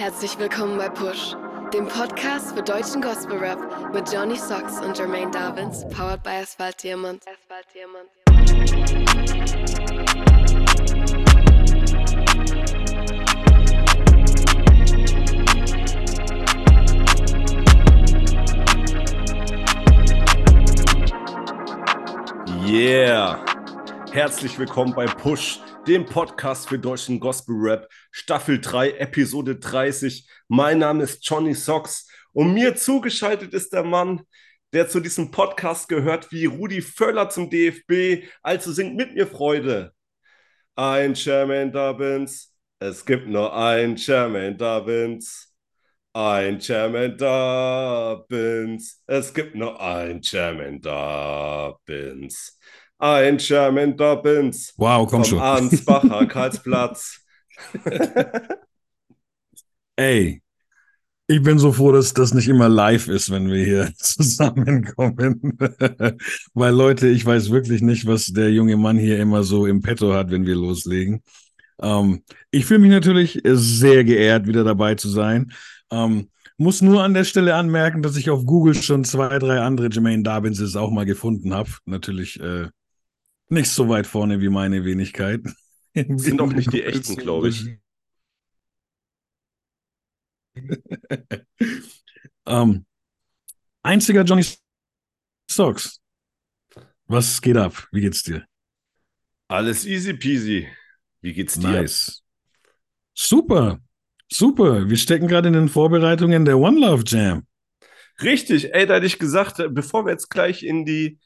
Herzlich willkommen bei Push, dem Podcast für deutschen Gospel Rap mit Johnny Socks und Jermaine Davins, powered by Asphalt Diamond. Asphalt Diamond. Yeah! Herzlich willkommen bei Push, dem Podcast für deutschen Gospel Rap, Staffel 3, Episode 30. Mein Name ist Johnny Socks und mir zugeschaltet ist der Mann, der zu diesem Podcast gehört wie Rudi Völler zum DFB. Also singt mit mir Freude. Ein Chairman Dobbins, es gibt nur ein Chairman Dobbins. Ein Chairman Dobbins, es gibt nur ein Chairman Dobbins. Ein Chairman Dobbins. Wow, komm vom schon. Ansbacher Karlsplatz. Ey, ich bin so froh, dass das nicht immer live ist, wenn wir hier zusammenkommen. Weil Leute, ich weiß wirklich nicht, was der junge Mann hier immer so im Petto hat, wenn wir loslegen. Ähm, ich fühle mich natürlich sehr geehrt, wieder dabei zu sein. Ähm, muss nur an der Stelle anmerken, dass ich auf Google schon zwei, drei andere Jermaine Darvinses auch mal gefunden habe. Natürlich äh, nicht so weit vorne wie meine Wenigkeit. Sind auch nicht die echten, glaube ich. ähm, einziger Johnny Stocks. Was geht ab? Wie geht's dir? Alles easy peasy. Wie geht's dir? Nice. Super. Super. Wir stecken gerade in den Vorbereitungen der One Love Jam. Richtig, ey, da hätte ich gesagt, bevor wir jetzt gleich in die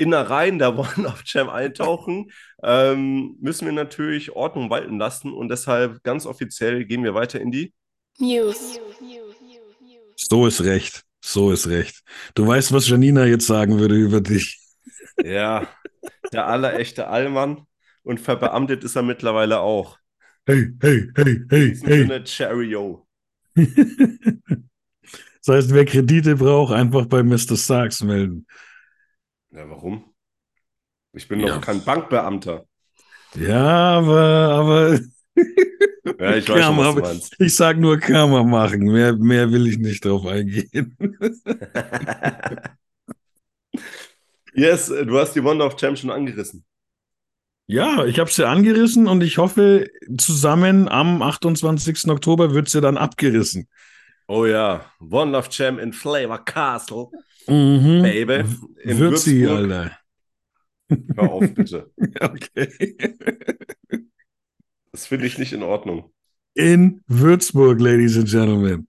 Innereien der One of Jam eintauchen, ähm, müssen wir natürlich Ordnung walten lassen und deshalb ganz offiziell gehen wir weiter in die. News. So ist recht. So ist recht. Du weißt, was Janina jetzt sagen würde über dich. Ja, der allerechte Allmann und verbeamtet ist er mittlerweile auch. Hey, hey, hey, hey, hey. Sinne, Cheerio. Das heißt, wer Kredite braucht, einfach bei Mr. Starks melden. Ja, warum? Ich bin Ja. doch kein Bankbeamter. Ja, aber, aber Ja, ich weiß schon, was Karma, du meinst. ich sag nur Karma machen. Mehr, mehr will ich nicht drauf eingehen. yes, du hast die Wonder of Jam schon angerissen. Ja, ich habe sie angerissen und ich hoffe, zusammen am 28. Oktober wird sie dann abgerissen. Oh ja, One Love Jam in Flavor Castle, Mhm. Baby. In Würzburg. Alter. Hör auf, bitte. Okay. Das finde ich nicht in Ordnung. In Würzburg, Ladies and Gentlemen.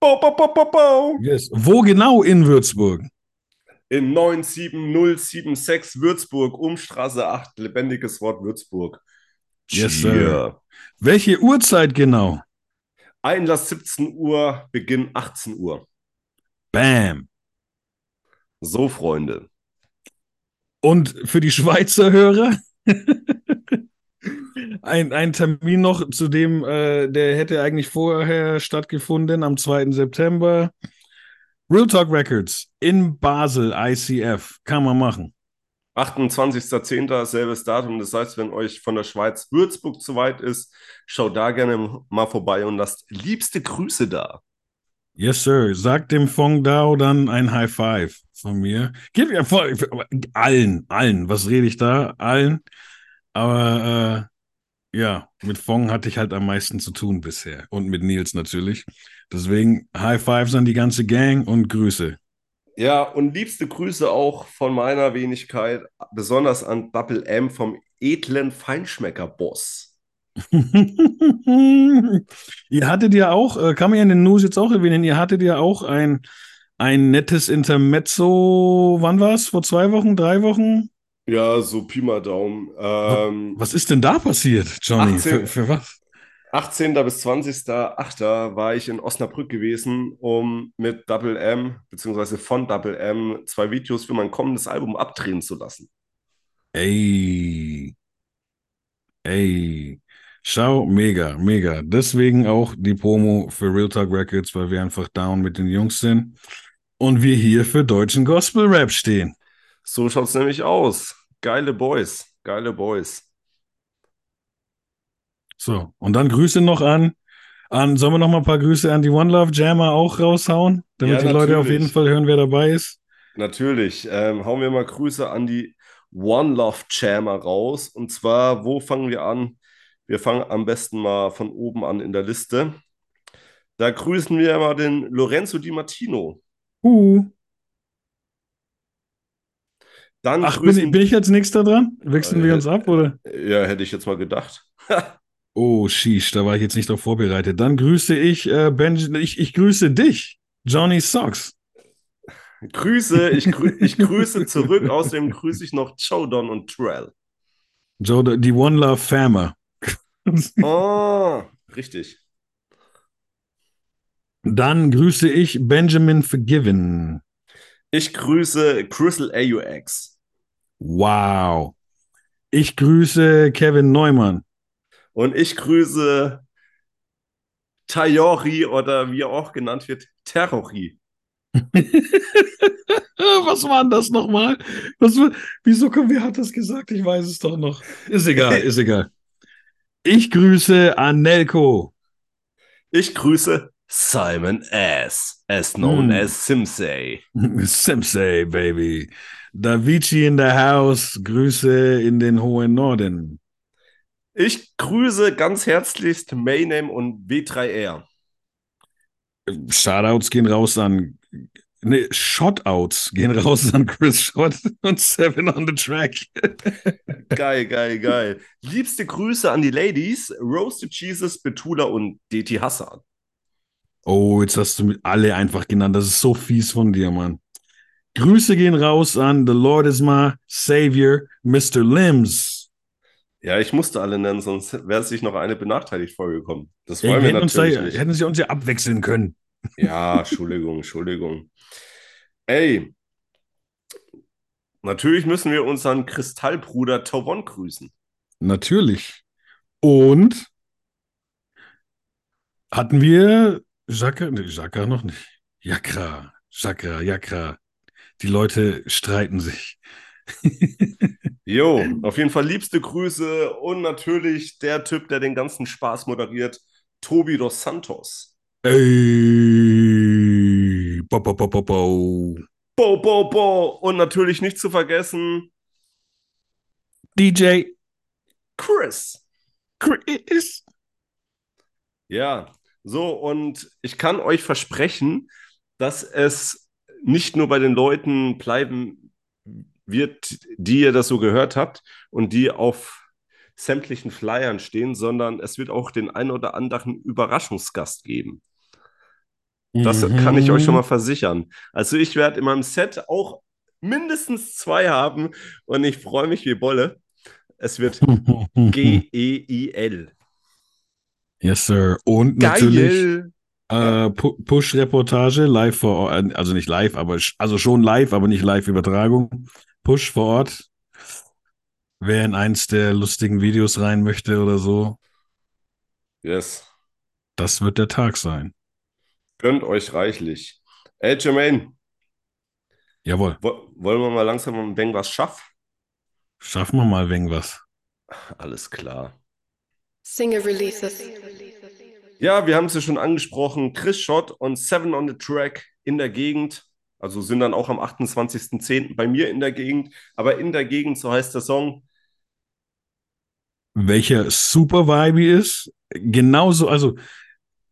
Bo, bo, bo, bo, bo. Yes. Wo genau in Würzburg? In 97076 Würzburg, Umstraße 8, lebendiges Wort Würzburg. Yes, Cheer. sir. Welche Uhrzeit genau? Einlass 17 Uhr, Beginn 18 Uhr. Bam. So, Freunde. Und für die Schweizer Hörer ein, ein Termin noch, zu dem äh, der hätte eigentlich vorher stattgefunden, am 2. September. Real Talk Records in Basel, ICF. Kann man machen. 28.10. selbes Datum. Das heißt, wenn euch von der Schweiz Würzburg zu weit ist, schaut da gerne mal vorbei und lasst liebste Grüße da. Yes, sir. Sagt dem Fong Dao dann ein High Five von mir. Gib ja voll, allen, allen. Was rede ich da? Allen. Aber äh, ja, mit Fong hatte ich halt am meisten zu tun bisher. Und mit Nils natürlich. Deswegen High Fives an die ganze Gang und Grüße. Ja, und liebste Grüße auch von meiner Wenigkeit, besonders an Double M vom edlen Feinschmecker-Boss. ihr hattet ja auch, äh, kann man ja in den News jetzt auch erwähnen, ihr hattet ja auch ein, ein nettes Intermezzo, wann war es? Vor zwei Wochen, drei Wochen? Ja, so Pi mal Daumen. Ähm, Was ist denn da passiert, Johnny? 18. Für, für was? 18. bis 20.08. war ich in Osnabrück gewesen, um mit Double M, beziehungsweise von Double M, zwei Videos für mein kommendes Album abdrehen zu lassen. Ey. Ey. Schau, mega, mega. Deswegen auch die Promo für Real Talk Records, weil wir einfach down mit den Jungs sind und wir hier für deutschen Gospel Rap stehen. So schaut es nämlich aus. Geile Boys, geile Boys. So, und dann Grüße noch an An, sollen wir noch mal ein paar Grüße an die One Love Jammer auch raushauen, damit Ja, die Leute auf jeden Fall hören, wer dabei ist? Natürlich. Ähm, hauen wir mal Grüße an die One Love Jammer raus. Und zwar, wo fangen wir an? Wir fangen am besten mal von oben an in der Liste. Da grüßen wir mal den Lorenzo Di Martino. Uh. Dann Ach, bin, grüßen, ich- bin ich als nächster dran? Wechseln wir Äh, uns ab, oder? ja, hätte ich jetzt mal gedacht. Oh, sheesh, da war ich jetzt nicht darauf vorbereitet. Dann grüße ich, äh, Benj ich, ich grüße dich, Johnny Socks. Grüße, ich, grü ich grüße zurück. Außerdem grüße ich noch Chodon und Trell. Joe, die One Love Famer. Oh, richtig. Dann grüße ich Benjamin Forgiven. Ich grüße Crystal AUX. Wow. Ich grüße Kevin Neumann. Und ich grüße Tayori oder wie er auch genannt wird, Terrori. Was war denn das nochmal? Was, wieso kommt, wer hat das gesagt? Ich weiß es doch noch. Ist egal, ist egal. Ich grüße Anelko. Ich grüße Simon S., as known Hm. as Simsei. Simsei, baby. Davici in the house. Grüße in den hohen Norden. Ich grüße ganz herzlichst Mayname und W3R. Shoutouts gehen raus an. Ne, Shotouts gehen raus an Chris Schott und Seven on the Track. Geil, geil, geil. Liebste Grüße an die Ladies, Roasted Jesus, Betula und DT Hassan. Oh, jetzt hast du alle einfach genannt. Das ist so fies von dir, Mann. Grüße gehen raus an The Lord is my Savior, Mr. Limbs. Ja, ich musste alle nennen, sonst wäre sich noch eine benachteiligt vorgekommen. Das Ja, wollen wir uns da, natürlich nicht. hätten sie uns ja abwechseln können. Ja, Entschuldigung, Entschuldigung. Ey, natürlich müssen wir unseren Kristallbruder Tawon grüßen. Natürlich. Und hatten wir Jacka? Nee, Jacka noch nicht. Jakra, Jakra, Jakra. Die Leute streiten sich. Jo, auf jeden Fall liebste Grüße und natürlich der Typ, der den ganzen Spaß moderiert, Tobi dos Santos. Ey, bo, bo, bo, bo, bo. Bo, bo, bo. Und natürlich nicht zu vergessen, DJ Chris. Chris. Ja, so und ich kann euch versprechen, dass es nicht nur bei den Leuten bleiben wird, die ihr das so gehört habt und die auf sämtlichen Flyern stehen, sondern es wird auch den ein oder anderen Überraschungsgast geben. Das kann ich euch schon Mhm. mal versichern. Also ich werde in meinem Set auch mindestens zwei haben und ich freue mich wie Bolle. Es wird G-E-I-L. Yes, Sir. Und natürlich Geil! äh, Pu- Push-Reportage live vor also nicht live, aber also schon live, aber nicht Live-Übertragung. Push vor Ort. Wer in eins der lustigen Videos rein möchte oder so, Yes. das wird der Tag sein. Gönnt euch reichlich. Ey, Jermaine, Jawohl, wo, wollen wir mal langsam ein wenig was schaffen? schaffen wir mal wegen was. Alles klar. Single Releases. Ja, wir haben es ja schon angesprochen. Chris Schott und Seven on the Track in der Gegend. Also sind dann auch am 28.10. bei mir in der Gegend. Aber in der Gegend, so heißt der Song. welcher super vibey ist. Genauso, also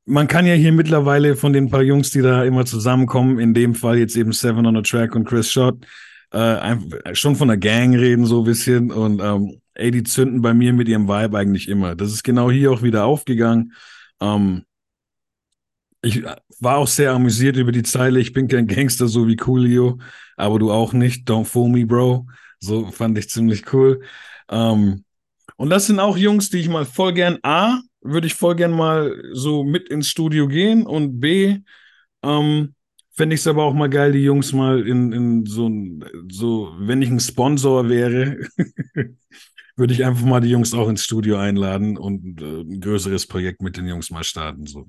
man kann ja hier mittlerweile von den paar Jungs, die da immer zusammenkommen, in dem Fall jetzt eben Seven on the Track und Chris Schott, äh, schon von der Gang reden so ein bisschen und ähm, ey, die zünden bei mir mit ihrem Vibe eigentlich immer. Das ist genau hier auch wieder aufgegangen. Ähm, ich war auch sehr amüsiert über die Zeile, ich bin kein Gangster, so wie Coolio, aber du auch nicht, don't fool me, bro. So fand ich ziemlich cool. Ähm, und das sind auch Jungs, die ich mal voll gern A, würde ich voll gern mal so mit ins Studio gehen und B, ähm, fände ich es aber auch mal geil, die Jungs mal in, in so, so, wenn ich ein Sponsor wäre, würde ich einfach mal die Jungs auch ins Studio einladen und äh, ein größeres Projekt mit den Jungs mal starten. So.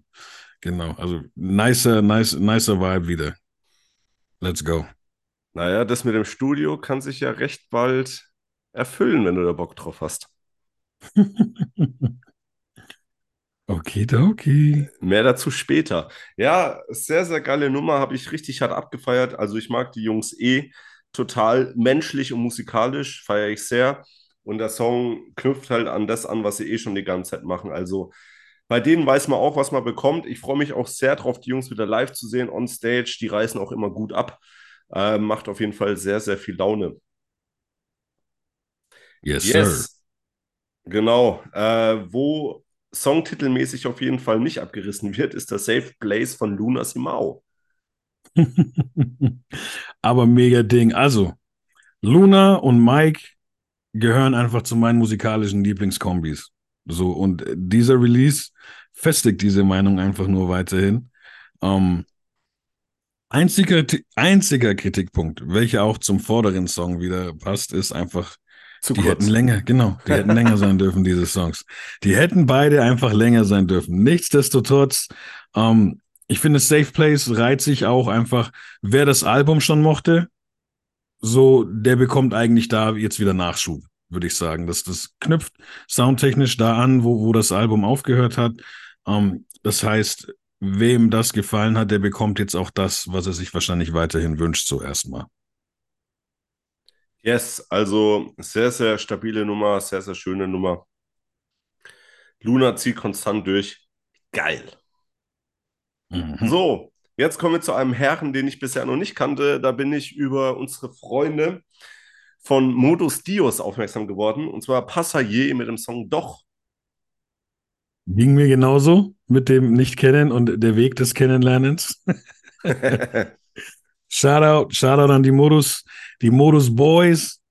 Genau. Also nicer, nice, nicer Vibe wieder. Let's go. Naja, das mit dem Studio kann sich ja recht bald erfüllen, wenn du da Bock drauf hast. Okay. Okidoki. Mehr dazu später. Ja, sehr, sehr geile Nummer, habe ich richtig hart abgefeiert. Also ich mag die Jungs eh total menschlich und musikalisch, feiere ich sehr. Und der Song knüpft halt an das an, was sie eh schon die ganze Zeit machen. Also bei denen weiß man auch, was man bekommt. Ich freue mich auch sehr drauf, die Jungs wieder live zu sehen on stage. Die reißen auch immer gut ab. Äh, macht auf jeden Fall sehr, sehr viel Laune. Yes, yes. Sir. Genau. Äh, wo songtitelmäßig auf jeden Fall nicht abgerissen wird, ist der Safe Place von Luna Simao. Aber mega Ding. Also, Luna und Mike gehören einfach zu meinen musikalischen Lieblingskombis. So, und dieser Release festigt diese Meinung einfach nur weiterhin. Ähm, einziger, einziger Kritikpunkt, welcher auch zum vorderen Song wieder passt, ist einfach, Zu die kurz. hätten länger, genau, die hätten länger sein dürfen, diese Songs. Die hätten beide einfach länger sein dürfen. Nichtsdestotrotz, ähm, ich finde, Safe Place reiht sich auch einfach, wer das Album schon mochte, so, der bekommt eigentlich da jetzt wieder Nachschub würde ich sagen. Das, das knüpft soundtechnisch da an, wo, wo das Album aufgehört hat. Ähm, das heißt, wem das gefallen hat, der bekommt jetzt auch das, was er sich wahrscheinlich weiterhin wünscht, so erstmal. Yes, also sehr, sehr stabile Nummer, sehr, sehr schöne Nummer. Luna zieht konstant durch. Geil. Mhm. So, jetzt kommen wir zu einem Herren, den ich bisher noch nicht kannte. Da bin ich über unsere Freunde von Modus Dios aufmerksam geworden, und zwar Passagier mit dem Song Doch. Ging mir genauso mit dem Nicht-Kennen und der Weg des Kennenlernens. Shoutout, Shoutout an die Modus, die Modus Boys.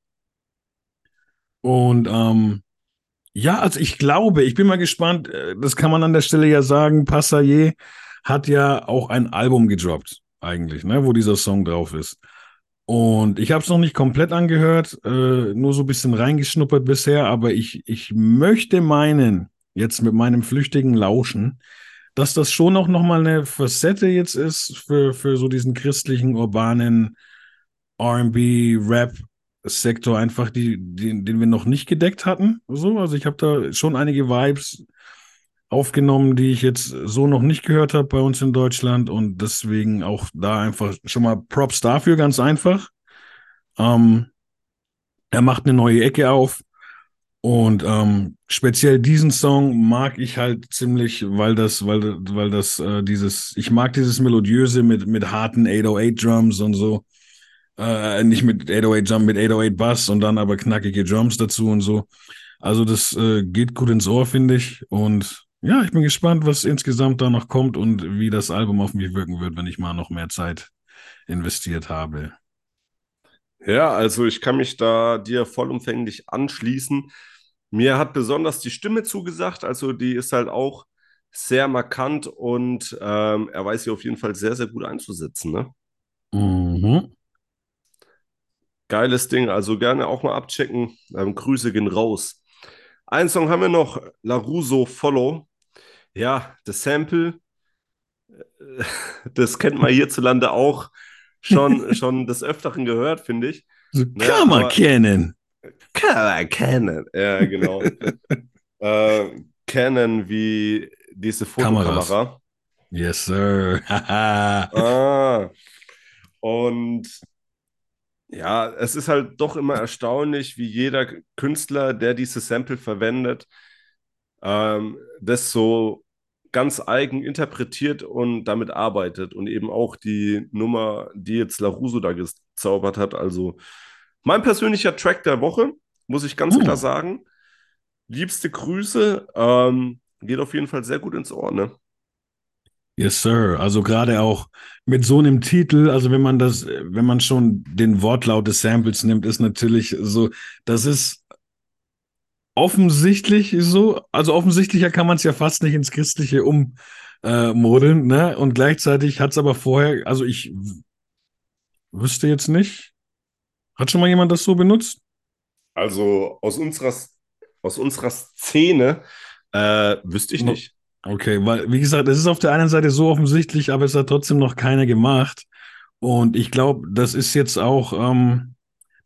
Und ähm, ja, also ich glaube, ich bin mal gespannt, äh, das kann man an der Stelle ja sagen, Passagier hat ja auch ein Album gedroppt, eigentlich, ne, wo dieser Song drauf ist. Und ich habe es noch nicht komplett angehört, äh, nur so ein bisschen reingeschnuppert bisher, aber ich, ich möchte meinen, jetzt mit meinem flüchtigen Lauschen, dass das schon auch nochmal eine Facette jetzt ist für, für so diesen christlichen, urbanen RB, Rap-Sektor, einfach, die, die, den wir noch nicht gedeckt hatten. So, also ich habe da schon einige Vibes aufgenommen, die ich jetzt so noch nicht gehört habe bei uns in Deutschland und deswegen auch da einfach schon mal Props dafür, ganz einfach. Ähm, er macht eine neue Ecke auf und ähm, speziell diesen Song mag ich halt ziemlich, weil das, weil, weil das äh, dieses, ich mag dieses melodiöse mit mit harten 808 Drums und so. Äh, nicht mit 808 Drum, mit 808 Bass und dann aber knackige Drums dazu und so. Also das äh, geht gut ins Ohr, finde ich. Und ja, ich bin gespannt, was insgesamt da noch kommt und wie das Album auf mich wirken wird, wenn ich mal noch mehr Zeit investiert habe. Ja, also ich kann mich da dir vollumfänglich anschließen. Mir hat besonders die Stimme zugesagt, also die ist halt auch sehr markant und ähm, er weiß sie auf jeden Fall sehr, sehr gut einzusetzen. Ne? Mhm. Geiles Ding, also gerne auch mal abchecken. Ähm, Grüße gehen raus. Einen Song haben wir noch, LaRusso Follow. Ja, das Sample, äh, das kennt man hierzulande auch schon, schon des Öfteren gehört, finde ich. So ne, kann man kennen. Kann man kennen, ja, genau. äh, kennen wie diese Fotokamera. Kameras. Yes, sir. ah. Und ja, es ist halt doch immer erstaunlich, wie jeder Künstler, der dieses Sample verwendet, ähm, das so ganz eigen interpretiert und damit arbeitet und eben auch die Nummer, die jetzt Laruso da gezaubert hat. Also mein persönlicher Track der Woche, muss ich ganz oh. klar sagen. Liebste Grüße, ähm, geht auf jeden Fall sehr gut ins Ohr, ne? Yes, sir. Also gerade auch mit so einem Titel, also wenn man das, wenn man schon den Wortlaut des Samples nimmt, ist natürlich so, das ist offensichtlich so, also offensichtlicher kann man es ja fast nicht ins Christliche ummodeln, äh, ne? Und gleichzeitig hat es aber vorher, also ich wüsste jetzt nicht. Hat schon mal jemand das so benutzt? Also aus unserer, aus unserer Szene äh, wüsste ich nicht. Okay, weil, wie gesagt, es ist auf der einen Seite so offensichtlich, aber es hat trotzdem noch keiner gemacht. Und ich glaube, das ist jetzt auch, ähm,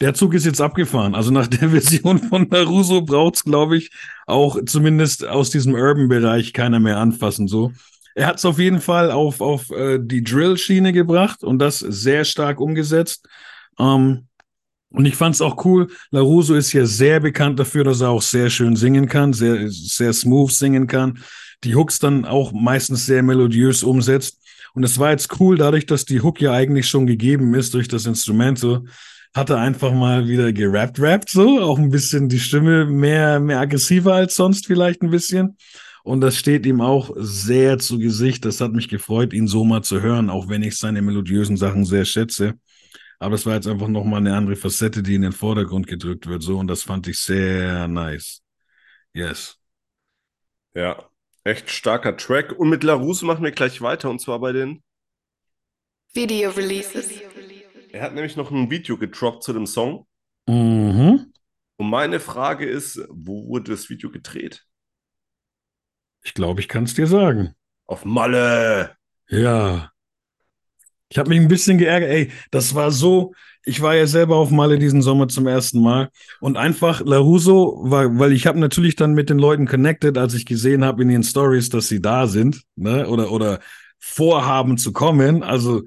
der Zug ist jetzt abgefahren. Also nach der Version von Naruso braucht es, glaube ich, auch zumindest aus diesem Urban-Bereich keiner mehr anfassen. So. Er hat es auf jeden Fall auf, auf äh, die Drill-Schiene gebracht und das sehr stark umgesetzt. Ähm, und ich fand es auch cool. Laruso ist ja sehr bekannt dafür, dass er auch sehr schön singen kann, sehr, sehr smooth singen kann. Die Hooks dann auch meistens sehr melodiös umsetzt. Und es war jetzt cool, dadurch, dass die Hook ja eigentlich schon gegeben ist durch das Instrumental, hat er einfach mal wieder gerappt, rappt so, auch ein bisschen die Stimme mehr, mehr aggressiver als sonst vielleicht ein bisschen. Und das steht ihm auch sehr zu Gesicht. Das hat mich gefreut, ihn so mal zu hören, auch wenn ich seine melodiösen Sachen sehr schätze. Aber es war jetzt einfach nochmal eine andere Facette, die in den Vordergrund gedrückt wird, so. Und das fand ich sehr nice. Yes. Ja, echt starker Track. Und mit LaRousse machen wir gleich weiter, und zwar bei den Video Releases. Er hat nämlich noch ein Video gedroppt zu dem Song. Mhm. Und meine Frage ist, wo wurde das Video gedreht? Ich glaube, ich kann es dir sagen. Auf Malle. Ja. Ich habe mich ein bisschen geärgert. Ey, das war so. Ich war ja selber auf Malle diesen Sommer zum ersten Mal und einfach Laruso war, weil ich habe natürlich dann mit den Leuten connected, als ich gesehen habe in ihren Stories, dass sie da sind, ne, oder oder vorhaben zu kommen. Also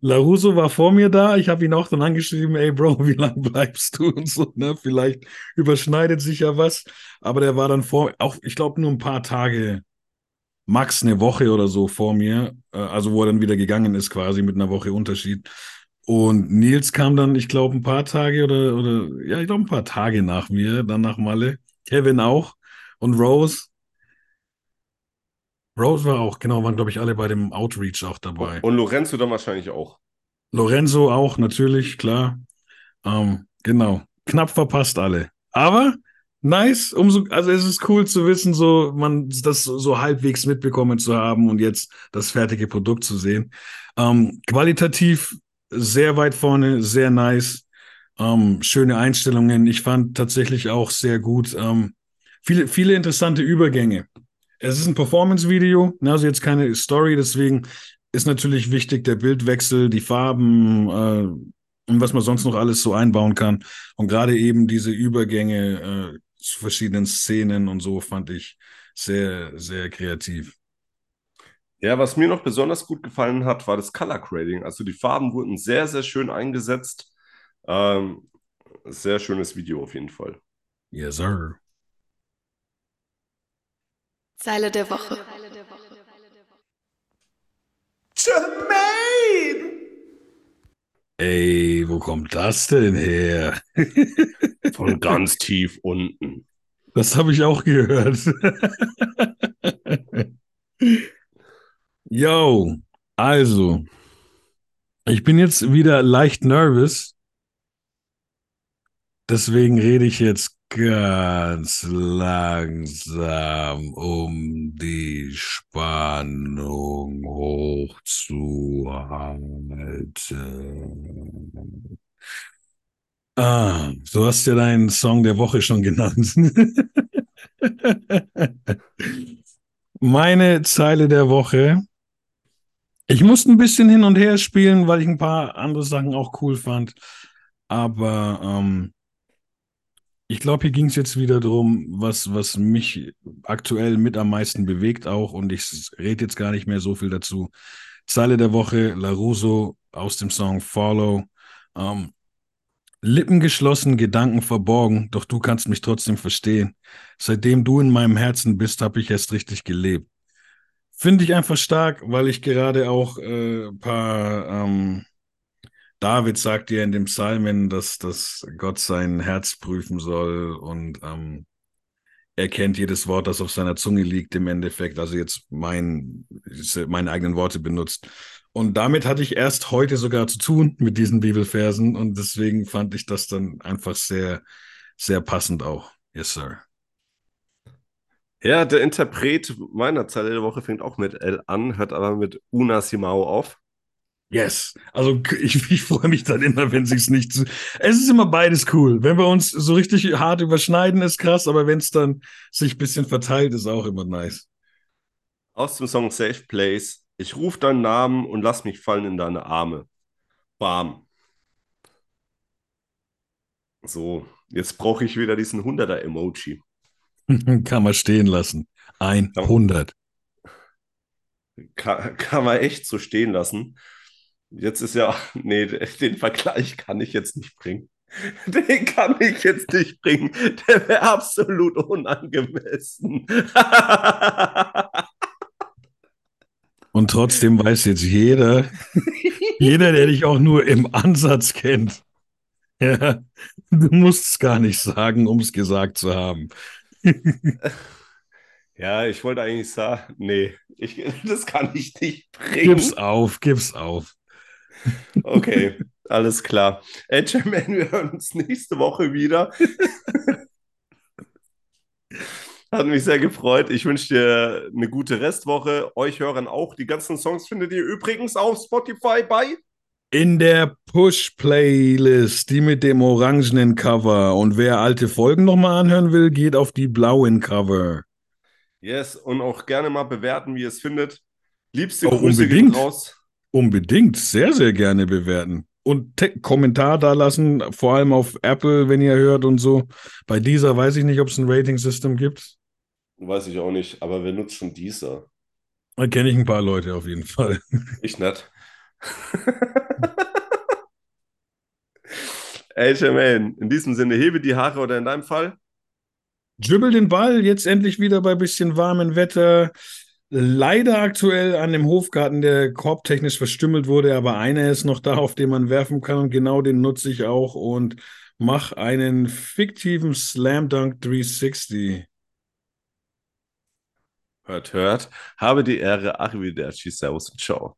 Laruso war vor mir da. Ich habe ihn auch dann angeschrieben, ey Bro, wie lange bleibst du und so, ne? Vielleicht überschneidet sich ja was. Aber der war dann vor, auch, ich glaube, nur ein paar Tage, max eine Woche oder so vor mir. Äh, also wo er dann wieder gegangen ist, quasi mit einer Woche Unterschied. Und Nils kam dann, ich glaube, ein paar Tage oder, oder ja, ich glaube, ein paar Tage nach mir, dann nach Malle. Kevin auch und Rose. Rose war auch, genau, waren, glaube ich, alle bei dem Outreach auch dabei. Und Lorenzo dann wahrscheinlich auch. Lorenzo auch, natürlich, klar. Ähm, genau. Knapp verpasst alle. Aber nice, umso, also es ist cool zu wissen, so man das so halbwegs mitbekommen zu haben und jetzt das fertige Produkt zu sehen. Ähm, qualitativ sehr weit vorne, sehr nice. Ähm, schöne Einstellungen. Ich fand tatsächlich auch sehr gut. Ähm, viele, viele interessante Übergänge. Es ist ein Performance-Video, ne, also jetzt keine Story, deswegen ist natürlich wichtig der Bildwechsel, die Farben äh, und was man sonst noch alles so einbauen kann. Und gerade eben diese Übergänge äh, zu verschiedenen Szenen und so fand ich sehr, sehr kreativ. Ja, was mir noch besonders gut gefallen hat, war das Color Grading. Also die Farben wurden sehr, sehr schön eingesetzt. Ähm, sehr schönes Video auf jeden Fall. Yes, sir. Zeile der Woche. Jermaine! Ey, wo kommt das denn her? Von ganz tief unten. Das habe ich auch gehört. Yo, also, ich bin jetzt wieder leicht nervös. Deswegen rede ich jetzt ganz langsam, um die Spannung hochzuhalten. Ah, du hast ja deinen Song der Woche schon genannt. Meine Zeile der Woche. Ich musste ein bisschen hin und her spielen, weil ich ein paar andere Sachen auch cool fand. Aber ähm, ich glaube, hier ging es jetzt wieder darum, was, was mich aktuell mit am meisten bewegt auch. Und ich rede jetzt gar nicht mehr so viel dazu. Zeile der Woche, LaRusso aus dem Song Follow. Ähm, Lippen geschlossen, Gedanken verborgen, doch du kannst mich trotzdem verstehen. Seitdem du in meinem Herzen bist, habe ich erst richtig gelebt. Finde ich einfach stark, weil ich gerade auch äh, paar ähm, David sagt ja in dem Psalmen, dass, dass Gott sein Herz prüfen soll und ähm, er kennt jedes Wort, das auf seiner Zunge liegt, im Endeffekt. Also jetzt mein, meine eigenen Worte benutzt. Und damit hatte ich erst heute sogar zu tun mit diesen Bibelversen und deswegen fand ich das dann einfach sehr, sehr passend auch. Yes, sir. Ja, der Interpret meiner Zeile der Woche fängt auch mit L an, hört aber mit Una Simao auf. Yes. Also ich, ich freue mich dann immer, wenn sich's nicht. Es ist immer beides cool. Wenn wir uns so richtig hart überschneiden, ist krass, aber wenn es dann sich ein bisschen verteilt, ist auch immer nice. Aus dem Song Safe Place. Ich rufe deinen Namen und lass mich fallen in deine Arme. Bam. So, jetzt brauche ich wieder diesen 100er-Emoji. Kann man stehen lassen. 100. Kann, kann man echt so stehen lassen. Jetzt ist ja, nee, den Vergleich kann ich jetzt nicht bringen. Den kann ich jetzt nicht bringen. Der wäre absolut unangemessen. Und trotzdem weiß jetzt jeder, jeder, der dich auch nur im Ansatz kennt, ja, du musst es gar nicht sagen, um es gesagt zu haben. Ja, ich wollte eigentlich sagen, nee, ich, das kann ich nicht bringen. Gib's auf, gib's auf. Okay, alles klar. Jermaine, wir hören uns nächste Woche wieder. Hat mich sehr gefreut. Ich wünsche dir eine gute Restwoche. Euch hören auch. Die ganzen Songs findet ihr übrigens auf Spotify bei In der Push-Playlist, die mit dem orangenen Cover. Und wer alte Folgen nochmal anhören will, geht auf die blauen Cover. Yes, und auch gerne mal bewerten, wie ihr es findet. Liebste Oh, Grüße unbedingt. raus. Unbedingt, sehr, sehr gerne bewerten. Und Te Kommentar da lassen, vor allem auf Apple, wenn ihr hört und so. Bei dieser weiß ich nicht, ob es ein Rating-System gibt. Weiß ich auch nicht, aber wer nutzt schon dieser? Da kenne ich ein paar Leute auf jeden Fall. Ich nicht. Ey, Jermaine, in diesem Sinne, hebe die Haare oder in deinem Fall? Dribbel den Ball, jetzt endlich wieder bei bisschen warmem Wetter. Leider aktuell an dem Hofgarten, der korbtechnisch verstümmelt wurde, aber einer ist noch da, auf den man werfen kann und genau den nutze ich auch und mach einen fiktiven Slam Dunk 360. Hört, hört. Habe die Ehre. Arrivederci, Servus und Ciao.